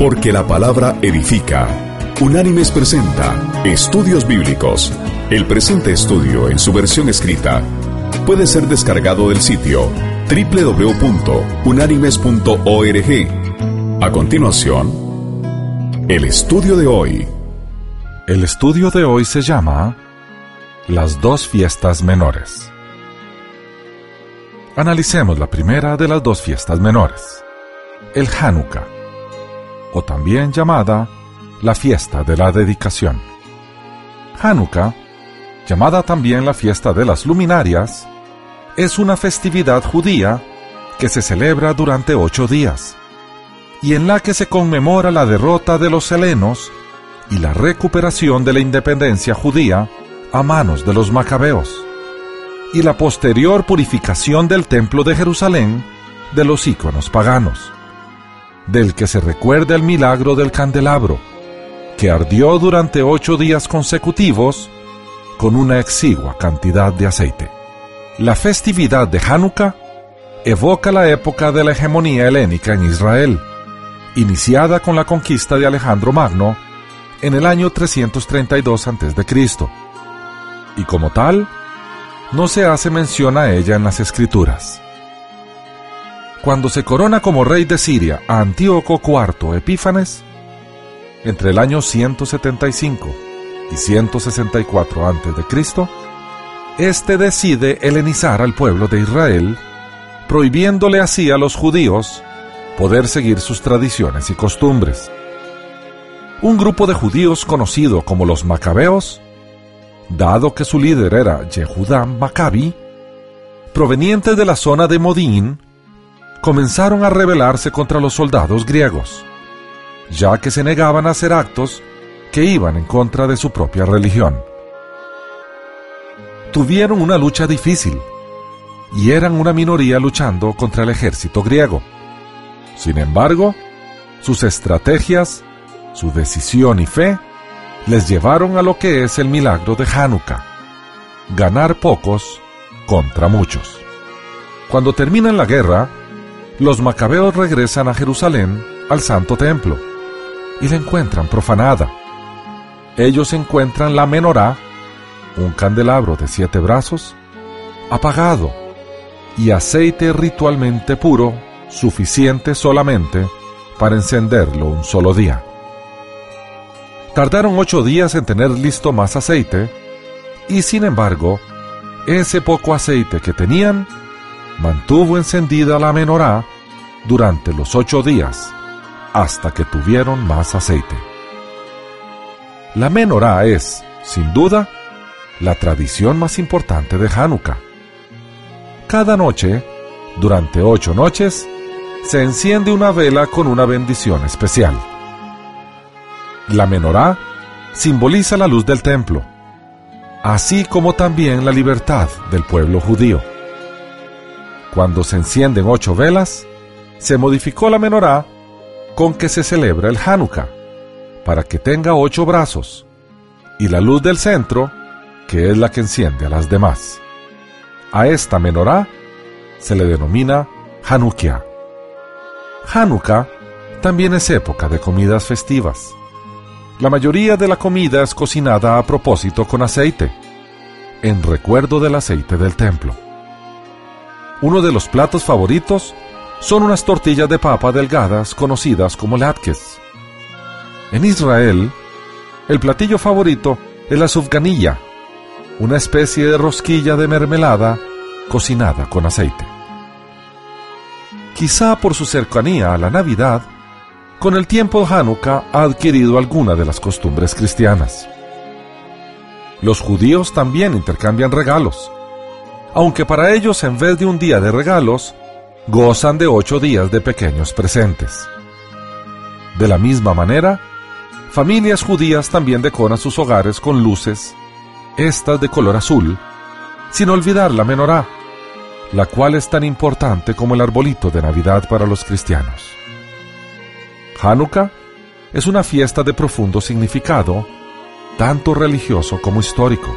Porque la palabra edifica. Unánimes presenta Estudios Bíblicos. El presente estudio en su versión escrita puede ser descargado del sitio www.unánimes.org. A continuación, el estudio de hoy. El estudio de hoy se llama Las dos fiestas menores. Analicemos la primera de las dos fiestas menores, el Hanukkah, o también llamada la fiesta de la dedicación. Hanukkah, llamada también la fiesta de las luminarias, es una festividad judía que se celebra durante ocho días y en la que se conmemora la derrota de los helenos y la recuperación de la independencia judía a manos de los macabeos y la posterior purificación del templo de Jerusalén de los íconos paganos, del que se recuerda el milagro del candelabro, que ardió durante ocho días consecutivos con una exigua cantidad de aceite. La festividad de Hanukkah evoca la época de la hegemonía helénica en Israel, iniciada con la conquista de Alejandro Magno en el año 332 a.C., y como tal, no se hace mención a ella en las escrituras. Cuando se corona como rey de Siria a Antíoco IV Epífanes, entre el año 175 y 164 a.C., éste decide helenizar al pueblo de Israel, prohibiéndole así a los judíos poder seguir sus tradiciones y costumbres. Un grupo de judíos conocido como los macabeos dado que su líder era Yehudá Maccabi, provenientes de la zona de Modín, comenzaron a rebelarse contra los soldados griegos, ya que se negaban a hacer actos que iban en contra de su propia religión. Tuvieron una lucha difícil y eran una minoría luchando contra el ejército griego. Sin embargo, sus estrategias, su decisión y fe les llevaron a lo que es el milagro de Hanukkah, ganar pocos contra muchos. Cuando termina la guerra, los macabeos regresan a Jerusalén, al Santo Templo, y la encuentran profanada. Ellos encuentran la menorá, un candelabro de siete brazos, apagado, y aceite ritualmente puro, suficiente solamente para encenderlo un solo día. Tardaron ocho días en tener listo más aceite, y sin embargo, ese poco aceite que tenían mantuvo encendida la menorá durante los ocho días, hasta que tuvieron más aceite. La menorá es, sin duda, la tradición más importante de Hanukkah. Cada noche, durante ocho noches, se enciende una vela con una bendición especial. La menorá simboliza la luz del templo, así como también la libertad del pueblo judío. Cuando se encienden ocho velas, se modificó la menorá con que se celebra el Hanukkah, para que tenga ocho brazos, y la luz del centro, que es la que enciende a las demás. A esta menorá se le denomina Hanukkah. Hanukkah también es época de comidas festivas. La mayoría de la comida es cocinada a propósito con aceite, en recuerdo del aceite del templo. Uno de los platos favoritos son unas tortillas de papa delgadas conocidas como latkes. En Israel, el platillo favorito es la sufganilla, una especie de rosquilla de mermelada cocinada con aceite. Quizá por su cercanía a la Navidad, con el tiempo Hanukkah ha adquirido alguna de las costumbres cristianas. Los judíos también intercambian regalos, aunque para ellos en vez de un día de regalos, gozan de ocho días de pequeños presentes. De la misma manera, familias judías también decoran sus hogares con luces, estas de color azul, sin olvidar la menorá, la cual es tan importante como el arbolito de Navidad para los cristianos. Hanukkah es una fiesta de profundo significado, tanto religioso como histórico.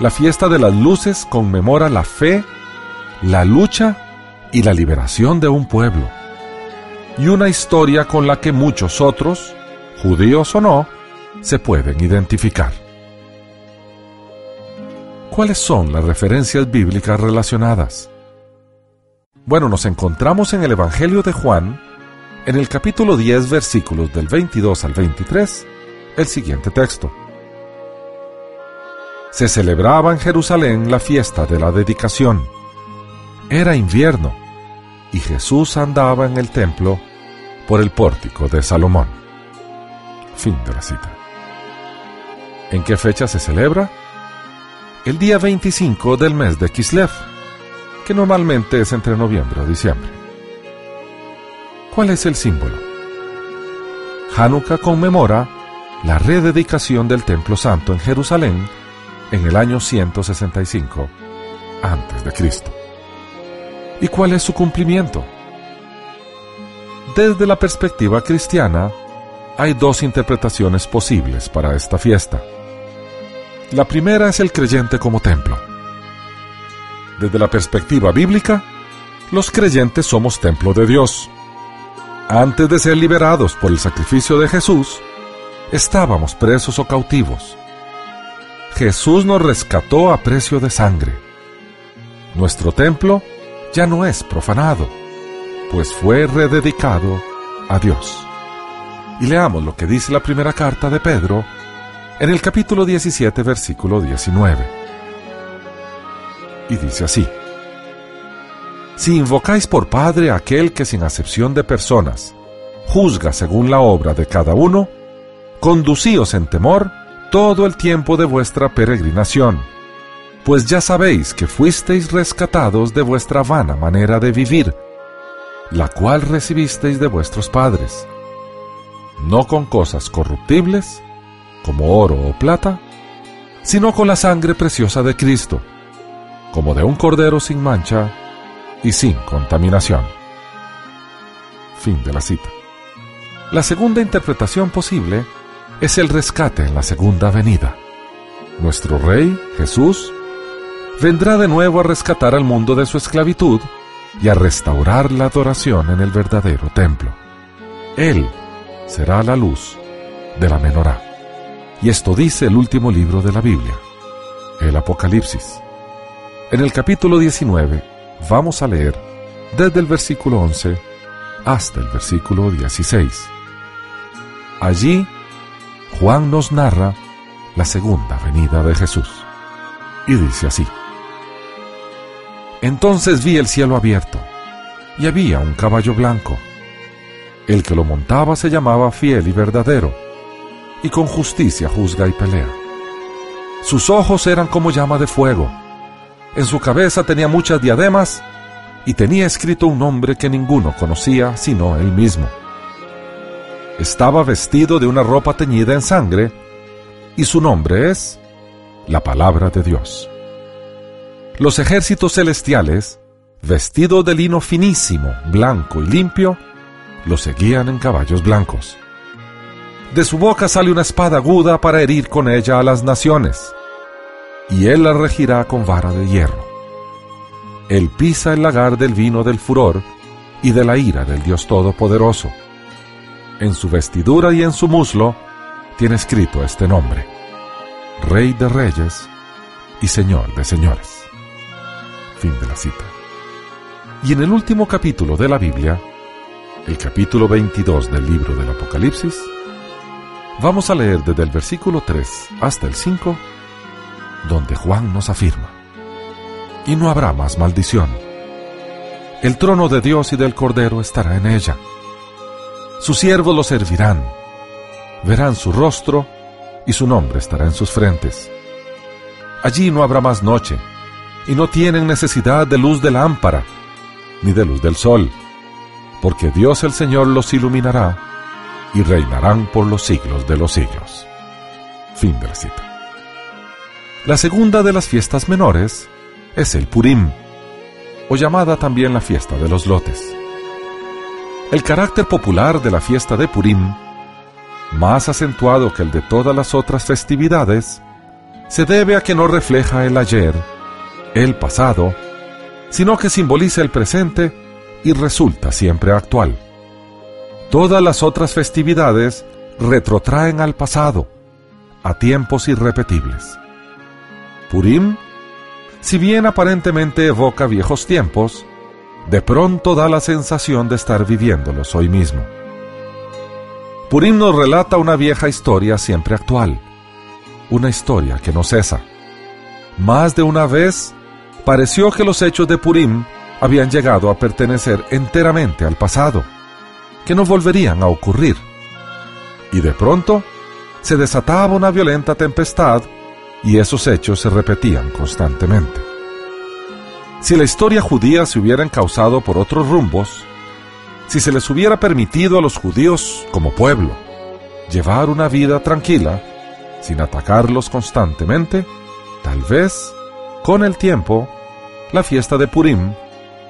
La fiesta de las luces conmemora la fe, la lucha y la liberación de un pueblo. y una historia con la que muchos otros, judíos o no, se pueden identificar. ¿Cuáles son las referencias bíblicas relacionadas? Bueno, nos encontramos en el Evangelio de Juan, en el capítulo 10, versículos del 22 al 23, el siguiente texto. Se celebraba en Jerusalén la fiesta de la dedicación. Era invierno y Jesús andaba en el templo por el pórtico de Salomón. Fin de la cita. ¿En qué fecha se celebra? El día 25 del mes de Kislev, que normalmente es entre noviembre o diciembre. ¿Cuál es el símbolo? Hanukkah conmemora la rededicación del Templo Santo en Jerusalén en el año 165 antes de Cristo. ¿Y cuál es su cumplimiento? Desde la perspectiva cristiana, hay dos interpretaciones posibles para esta fiesta. La primera es el creyente como templo. Desde la perspectiva bíblica, los creyentes somos templo de Dios. Antes de ser liberados por el sacrificio de Jesús, estábamos presos o cautivos. Jesús nos rescató a precio de sangre. Nuestro templo ya no es profanado, pues fue rededicado a Dios. Y leamos lo que dice la primera carta de Pedro en el capítulo 17, versículo 19. Y dice así, Si invocáis por Padre aquel que sin acepción de personas juzga según la obra de cada uno, conducíos en temor todo el tiempo de vuestra peregrinación, pues ya sabéis que fuisteis rescatados de vuestra vana manera de vivir, la cual recibisteis de vuestros padres, no con cosas corruptibles, como oro o plata, sino con la sangre preciosa de Cristo, como de un cordero sin mancha y sin contaminación. Fin de la cita. La segunda interpretación posible es el rescate en la segunda venida. Nuestro Rey, Jesús, vendrá de nuevo a rescatar al mundo de su esclavitud y a restaurar la adoración en el verdadero templo. Él será la luz de la menorá. Y esto dice el último libro de la Biblia, el Apocalipsis. En el capítulo 19 vamos a leer desde el versículo 11 hasta el versículo 16. Allí Juan nos narra la segunda venida de Jesús. Y dice así. Entonces vi el cielo abierto, y había un caballo blanco. El que lo montaba se llamaba fiel y verdadero, y con justicia juzga y pelea. Sus ojos eran como llama de fuego, en su cabeza tenía muchas diademas, y tenía escrito un nombre que ninguno conocía sino él mismo estaba vestido de una ropa teñida en sangre, y su nombre es la palabra de Dios. Los ejércitos celestiales, vestidos de lino finísimo, blanco y limpio, lo seguían en caballos blancos. De su boca sale una espada aguda para herir con ella a las naciones, y él la regirá con vara de hierro. Él pisa el lagar del vino del furor y de la ira del Dios Todopoderoso en su vestidura y en su muslo tiene escrito este nombre, Rey de Reyes y Señor de Señores. Fin de la cita. Y en el último capítulo de la Biblia, el capítulo 22 del libro del Apocalipsis, vamos a leer desde el versículo 3 hasta el 5, donde Juan nos afirma, y no habrá más maldición. El trono de Dios y del Cordero estará en ella sus siervos lo servirán, verán su rostro y su nombre estará en sus frentes. Allí no habrá más noche, y no tienen necesidad de luz de lámpara, ni de luz del sol, porque Dios el Señor los iluminará y reinarán por los siglos de los siglos. Fin de la cita. La segunda de las fiestas menores es el Purim, o llamada también la fiesta de los lotes. El carácter popular de la fiesta de Purim, más acentuado que el de todas las otras festividades, se debe a que no refleja el ayer, el pasado, sino que simboliza el presente y resulta siempre actual. Todas las otras festividades retrotraen al pasado, a tiempos irrepetibles. Purim, si bien aparentemente evoca viejos tiempos, de pronto da la sensación de estar viviéndolos hoy mismo. Purim nos relata una vieja historia siempre actual, una historia que no cesa. Más de una vez pareció que los hechos de Purim habían llegado a pertenecer enteramente al pasado, que no volverían a ocurrir. Y de pronto se desataba una violenta tempestad y esos hechos se repetían constantemente. Si la historia judía se hubiera encauzado por otros rumbos, si se les hubiera permitido a los judíos como pueblo llevar una vida tranquila, sin atacarlos constantemente, tal vez, con el tiempo, la fiesta de Purim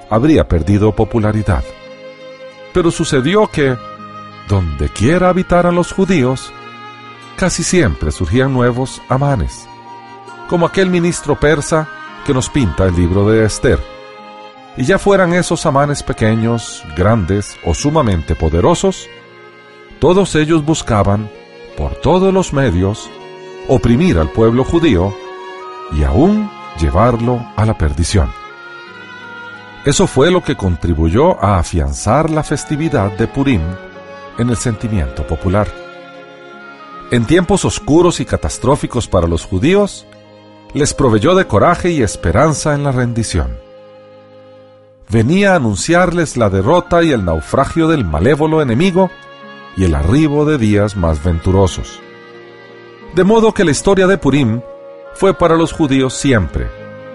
habría perdido popularidad. Pero sucedió que, donde quiera habitaran los judíos, casi siempre surgían nuevos amanes, como aquel ministro persa que nos pinta el libro de Esther. Y ya fueran esos amanes pequeños, grandes o sumamente poderosos, todos ellos buscaban, por todos los medios, oprimir al pueblo judío y aún llevarlo a la perdición. Eso fue lo que contribuyó a afianzar la festividad de Purim en el sentimiento popular. En tiempos oscuros y catastróficos para los judíos, les proveyó de coraje y esperanza en la rendición. Venía a anunciarles la derrota y el naufragio del malévolo enemigo y el arribo de días más venturosos. De modo que la historia de Purim fue para los judíos siempre,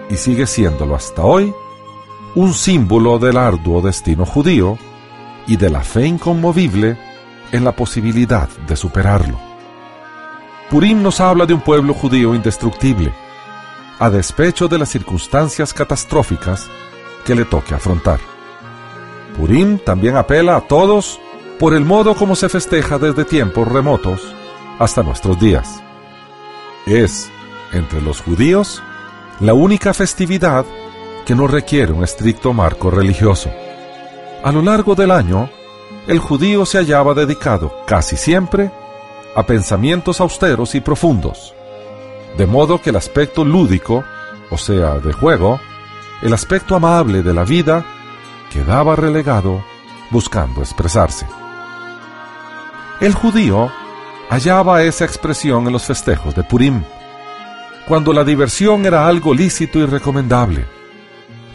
y sigue siéndolo hasta hoy, un símbolo del arduo destino judío y de la fe inconmovible en la posibilidad de superarlo. Purim nos habla de un pueblo judío indestructible, a despecho de las circunstancias catastróficas que le toque afrontar. Purim también apela a todos por el modo como se festeja desde tiempos remotos hasta nuestros días. Es, entre los judíos, la única festividad que no requiere un estricto marco religioso. A lo largo del año, el judío se hallaba dedicado casi siempre a pensamientos austeros y profundos, de modo que el aspecto lúdico, o sea, de juego, el aspecto amable de la vida, quedaba relegado buscando expresarse. El judío hallaba esa expresión en los festejos de Purim, cuando la diversión era algo lícito y recomendable,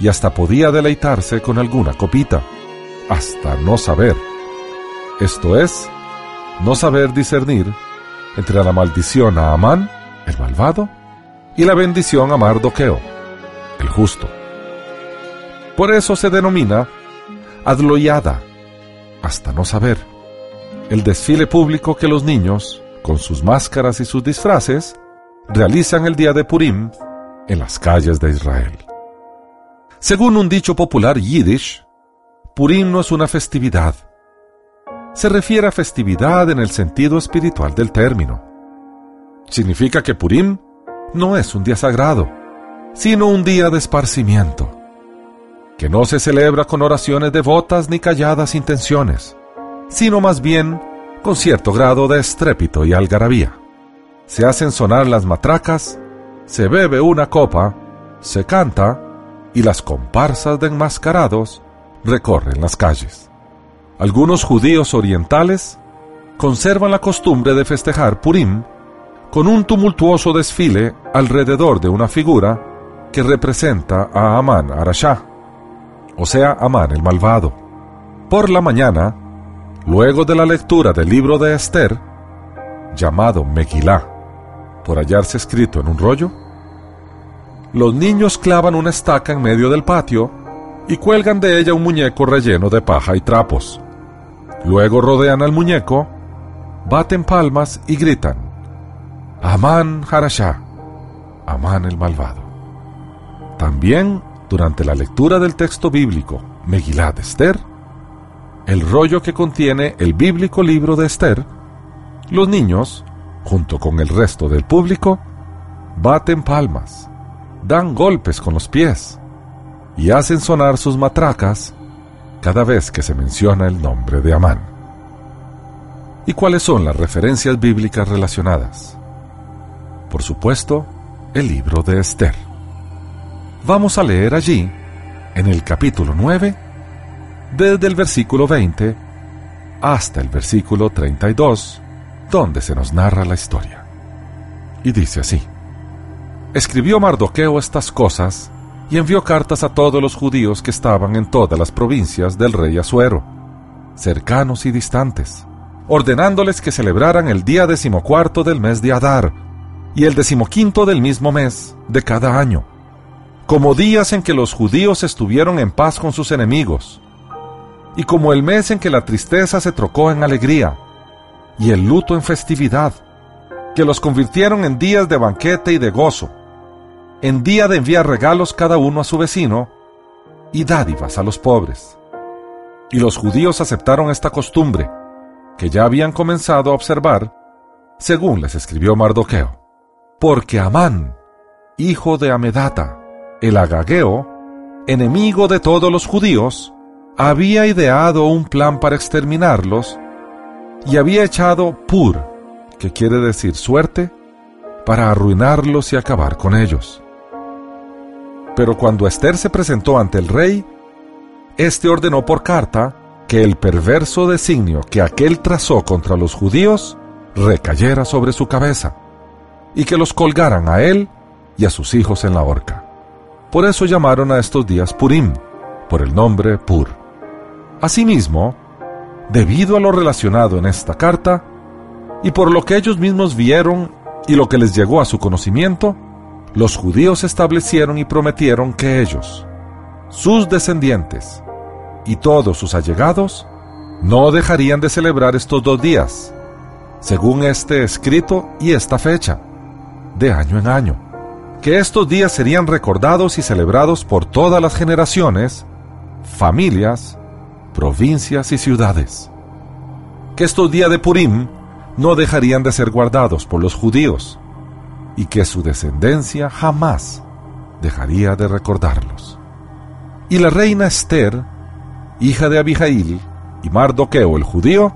y hasta podía deleitarse con alguna copita, hasta no saber. Esto es, no saber discernir entre la maldición a Amán, el malvado, y la bendición a Mardoqueo, el justo. Por eso se denomina adloyada, hasta no saber, el desfile público que los niños, con sus máscaras y sus disfraces, realizan el día de Purim en las calles de Israel. Según un dicho popular yiddish, Purim no es una festividad. Se refiere a festividad en el sentido espiritual del término. Significa que Purim no es un día sagrado, sino un día de esparcimiento, que no se celebra con oraciones devotas ni calladas intenciones, sino más bien con cierto grado de estrépito y algarabía. Se hacen sonar las matracas, se bebe una copa, se canta, y las comparsas de enmascarados recorren las calles. Algunos judíos orientales conservan la costumbre de festejar Purim con un tumultuoso desfile alrededor de una figura que representa a Amán Arashá, o sea, Amán el malvado. Por la mañana, luego de la lectura del libro de Esther, llamado Megilá, por hallarse escrito en un rollo, los niños clavan una estaca en medio del patio y cuelgan de ella un muñeco relleno de paja y trapos. Luego rodean al muñeco, baten palmas y gritan, Amán Harashá, Amán el malvado. También, durante la lectura del texto bíblico Megilad Esther, el rollo que contiene el bíblico libro de Esther, los niños, junto con el resto del público, baten palmas dan golpes con los pies y hacen sonar sus matracas cada vez que se menciona el nombre de Amán. ¿Y cuáles son las referencias bíblicas relacionadas? Por supuesto, el libro de Esther. Vamos a leer allí, en el capítulo 9, desde el versículo 20 hasta el versículo 32, donde se nos narra la historia. Y dice así, escribió Mardoqueo estas cosas y envió cartas a todos los judíos que estaban en todas las provincias del rey Asuero, cercanos y distantes ordenándoles que celebraran el día decimocuarto del mes de Adar y el decimoquinto del mismo mes de cada año, como días en que los judíos estuvieron en paz con sus enemigos, y como el mes en que la tristeza se trocó en alegría, y el luto en festividad, que los convirtieron en días de banquete y de gozo, en día de enviar regalos cada uno a su vecino, y dádivas a los pobres. Y los judíos aceptaron esta costumbre, que ya habían comenzado a observar, según les escribió Mardoqueo, porque Amán, hijo de Amedata, el agageo, enemigo de todos los judíos, había ideado un plan para exterminarlos y había echado pur, que quiere decir suerte, para arruinarlos y acabar con ellos. Pero cuando Esther se presentó ante el rey, éste ordenó por carta que el perverso designio que aquel trazó contra los judíos recayera sobre su cabeza, y que los colgaran a él y a sus hijos en la horca. Por eso llamaron a estos días Purim, por el nombre Pur. Asimismo, debido a lo relacionado en esta carta, y por lo que ellos mismos vieron y lo que les llegó a su conocimiento, los judíos establecieron y prometieron que ellos, sus descendientes, y todos sus allegados no dejarían de celebrar estos dos días, según este escrito y esta fecha, de año en año, que estos días serían recordados y celebrados por todas las generaciones, familias, provincias y ciudades, que estos días de Purim no dejarían de ser guardados por los judíos, y que su descendencia jamás dejaría de recordarlos. Y la reina Esther hija de Abijail, y Mardoqueo el judío,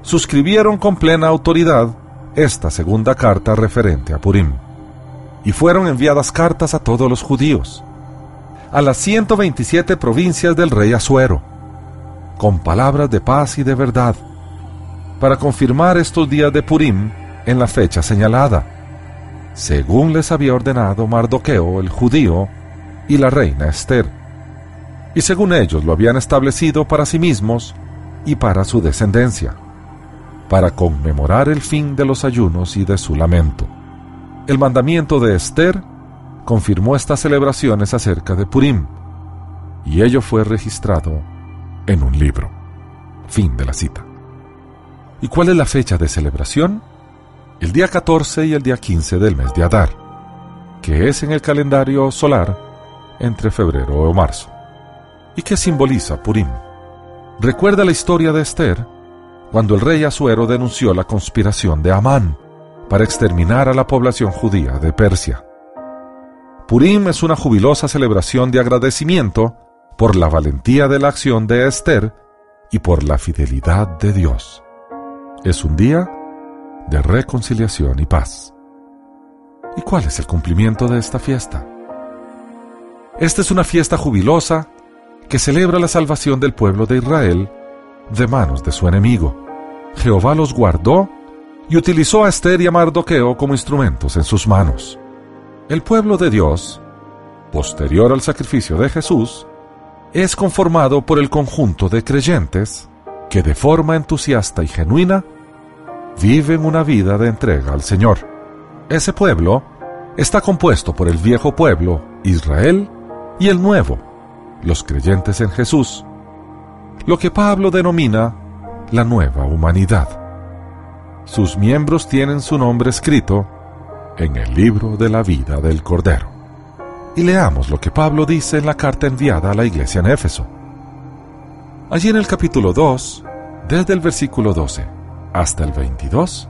suscribieron con plena autoridad esta segunda carta referente a Purim, y fueron enviadas cartas a todos los judíos, a las 127 provincias del rey Asuero, con palabras de paz y de verdad, para confirmar estos días de Purim en la fecha señalada, según les había ordenado Mardoqueo el judío y la reina Esther y según ellos lo habían establecido para sí mismos y para su descendencia, para conmemorar el fin de los ayunos y de su lamento. El mandamiento de Esther confirmó estas celebraciones acerca de Purim, y ello fue registrado en un libro. Fin de la cita. ¿Y cuál es la fecha de celebración? El día 14 y el día 15 del mes de Adar, que es en el calendario solar entre febrero o marzo. ¿Y qué simboliza Purim? Recuerda la historia de Esther, cuando el rey Asuero denunció la conspiración de Amán para exterminar a la población judía de Persia. Purim es una jubilosa celebración de agradecimiento por la valentía de la acción de Esther y por la fidelidad de Dios. Es un día de reconciliación y paz. ¿Y cuál es el cumplimiento de esta fiesta? Esta es una fiesta jubilosa que celebra la salvación del pueblo de Israel de manos de su enemigo. Jehová los guardó y utilizó a Esther y a Mardoqueo como instrumentos en sus manos. El pueblo de Dios, posterior al sacrificio de Jesús, es conformado por el conjunto de creyentes que de forma entusiasta y genuina viven una vida de entrega al Señor. Ese pueblo está compuesto por el viejo pueblo, Israel, y el nuevo, los creyentes en Jesús, lo que Pablo denomina la nueva humanidad. Sus miembros tienen su nombre escrito en el libro de la vida del Cordero. Y leamos lo que Pablo dice en la carta enviada a la iglesia en Éfeso. Allí en el capítulo 2, desde el versículo 12 hasta el 22,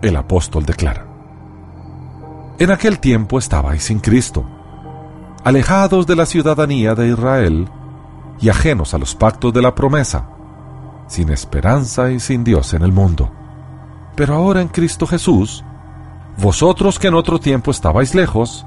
el apóstol declara, En aquel tiempo estabais sin Cristo alejados de la ciudadanía de Israel y ajenos a los pactos de la promesa, sin esperanza y sin Dios en el mundo. Pero ahora en Cristo Jesús, vosotros que en otro tiempo estabais lejos,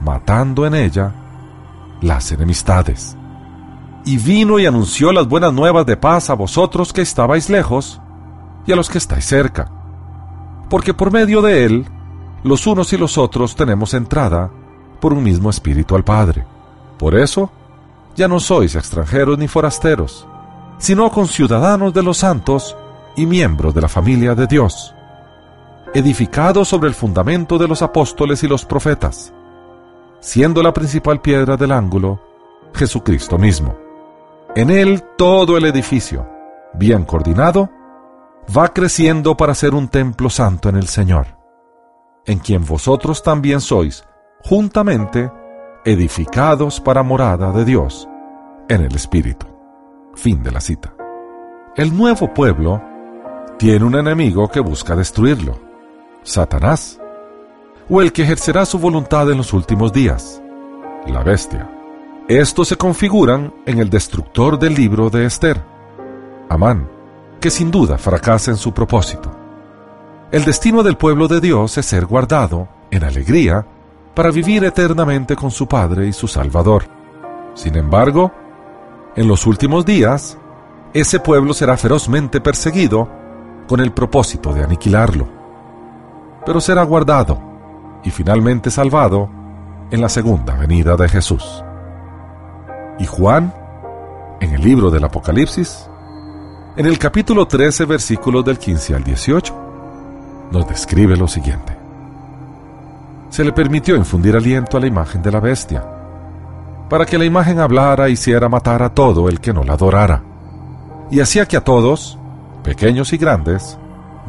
matando en ella las enemistades. Y vino y anunció las buenas nuevas de paz a vosotros que estabais lejos y a los que estáis cerca, porque por medio de él los unos y los otros tenemos entrada por un mismo espíritu al Padre. Por eso, ya no sois extranjeros ni forasteros, sino conciudadanos de los santos y miembros de la familia de Dios, edificados sobre el fundamento de los apóstoles y los profetas, siendo la principal piedra del ángulo Jesucristo mismo. En él todo el edificio, bien coordinado, va creciendo para ser un templo santo en el Señor, en quien vosotros también sois, juntamente, edificados para morada de Dios en el Espíritu. Fin de la cita. El nuevo pueblo tiene un enemigo que busca destruirlo, Satanás, o el que ejercerá su voluntad en los últimos días, la bestia. Estos se configuran en el destructor del libro de Esther, Amán, que sin duda fracasa en su propósito. El destino del pueblo de Dios es ser guardado, en alegría, para vivir eternamente con su Padre y su Salvador. Sin embargo, en los últimos días, ese pueblo será ferozmente perseguido con el propósito de aniquilarlo. Pero será guardado y finalmente salvado en la segunda venida de Jesús. Y Juan, en el libro del Apocalipsis, en el capítulo 13, versículos del 15 al 18, nos describe lo siguiente se le permitió infundir aliento a la imagen de la bestia, para que la imagen hablara y hiciera matar a todo el que no la adorara, y hacía que a todos, pequeños y grandes,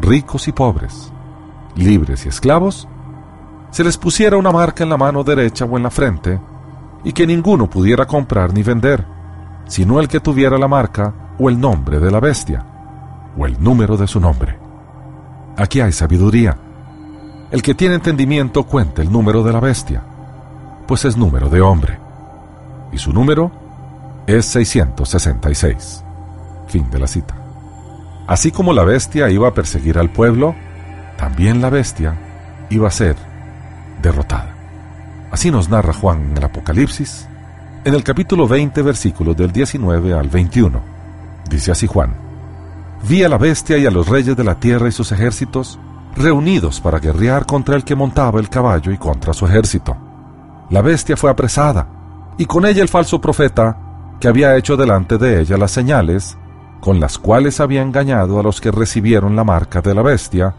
ricos y pobres, libres y esclavos, se les pusiera una marca en la mano derecha o en la frente, y que ninguno pudiera comprar ni vender, sino el que tuviera la marca o el nombre de la bestia, o el número de su nombre. Aquí hay sabiduría el que tiene entendimiento cuenta el número de la bestia, pues es número de hombre, y su número es 666. Fin de la cita. Así como la bestia iba a perseguir al pueblo, también la bestia iba a ser derrotada. Así nos narra Juan en el Apocalipsis, en el capítulo 20, versículos del 19 al 21. Dice así Juan, Vi a la bestia y a los reyes de la tierra y sus ejércitos reunidos para guerrear contra el que montaba el caballo y contra su ejército. La bestia fue apresada, y con ella el falso profeta, que había hecho delante de ella las señales, con las cuales había engañado a los que recibieron la marca de la bestia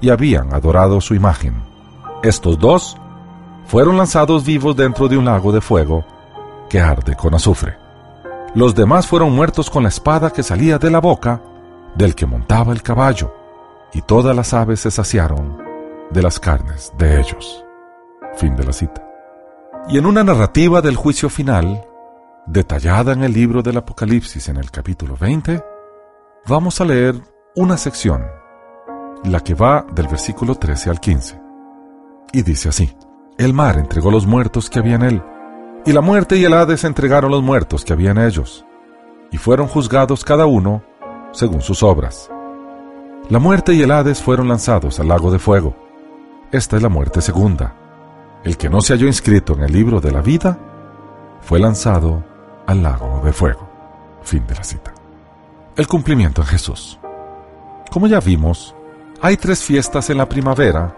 y habían adorado su imagen. Estos dos fueron lanzados vivos dentro de un lago de fuego que arde con azufre. Los demás fueron muertos con la espada que salía de la boca del que montaba el caballo y todas las aves se saciaron de las carnes de ellos. Fin de la cita. Y en una narrativa del juicio final, detallada en el libro del Apocalipsis en el capítulo 20, vamos a leer una sección, la que va del versículo 13 al 15. Y dice así, el mar entregó los muertos que había en él, y la muerte y el Hades entregaron los muertos que había en ellos, y fueron juzgados cada uno según sus obras. La muerte y el Hades fueron lanzados al lago de fuego. Esta es la muerte segunda. El que no se halló inscrito en el libro de la vida fue lanzado al lago de fuego. Fin de la cita. El cumplimiento en Jesús. Como ya vimos, hay tres fiestas en la primavera,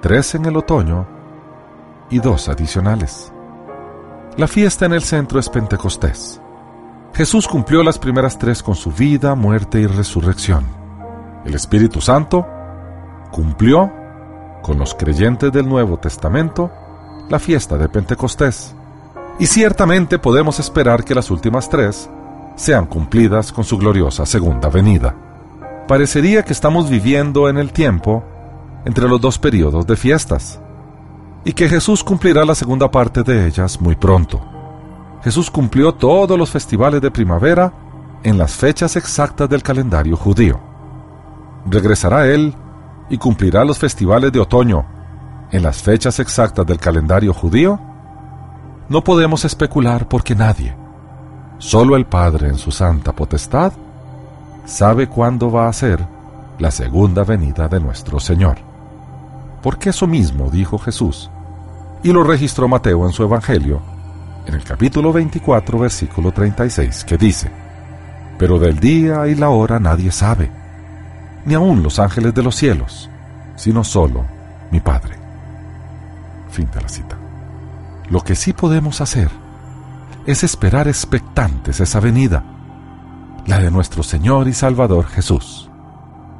tres en el otoño y dos adicionales. La fiesta en el centro es Pentecostés. Jesús cumplió las primeras tres con su vida, muerte y resurrección el Espíritu Santo cumplió con los creyentes del Nuevo Testamento la fiesta de Pentecostés. Y ciertamente podemos esperar que las últimas tres sean cumplidas con su gloriosa segunda venida. Parecería que estamos viviendo en el tiempo entre los dos periodos de fiestas, y que Jesús cumplirá la segunda parte de ellas muy pronto. Jesús cumplió todos los festivales de primavera en las fechas exactas del calendario judío. Regresará Él y cumplirá los festivales de otoño en las fechas exactas del calendario judío. No podemos especular porque nadie, solo el Padre en su santa potestad, sabe cuándo va a ser la segunda venida de nuestro Señor. Porque eso mismo dijo Jesús, y lo registró Mateo en su Evangelio, en el capítulo 24, versículo 36, que dice, Pero del día y la hora nadie sabe, ni aun los ángeles de los cielos, sino solo mi Padre. Fin de la cita. Lo que sí podemos hacer es esperar expectantes esa venida, la de nuestro Señor y Salvador Jesús,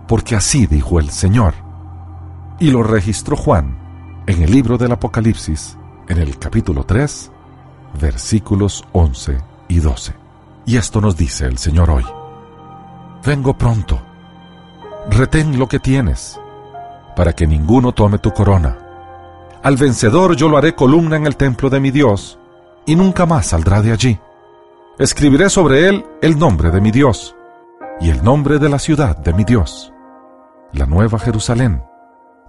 porque así dijo el Señor y lo registró Juan en el libro del Apocalipsis, en el capítulo 3, versículos 11 y 12. Y esto nos dice el Señor hoy. Vengo pronto. Retén lo que tienes, para que ninguno tome tu corona. Al vencedor yo lo haré columna en el templo de mi Dios, y nunca más saldrá de allí. Escribiré sobre él el nombre de mi Dios, y el nombre de la ciudad de mi Dios, la nueva Jerusalén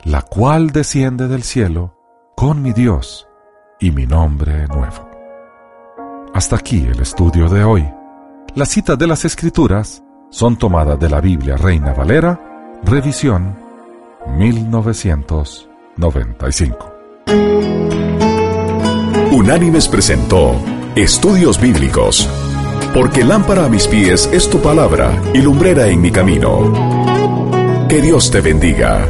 la cual desciende del cielo con mi Dios y mi nombre nuevo. Hasta aquí el estudio de hoy. Las citas de las Escrituras son tomadas de la Biblia Reina Valera, revisión 1995. Unánimes presentó Estudios Bíblicos, porque lámpara a mis pies es tu palabra y lumbrera en mi camino. Que Dios te bendiga.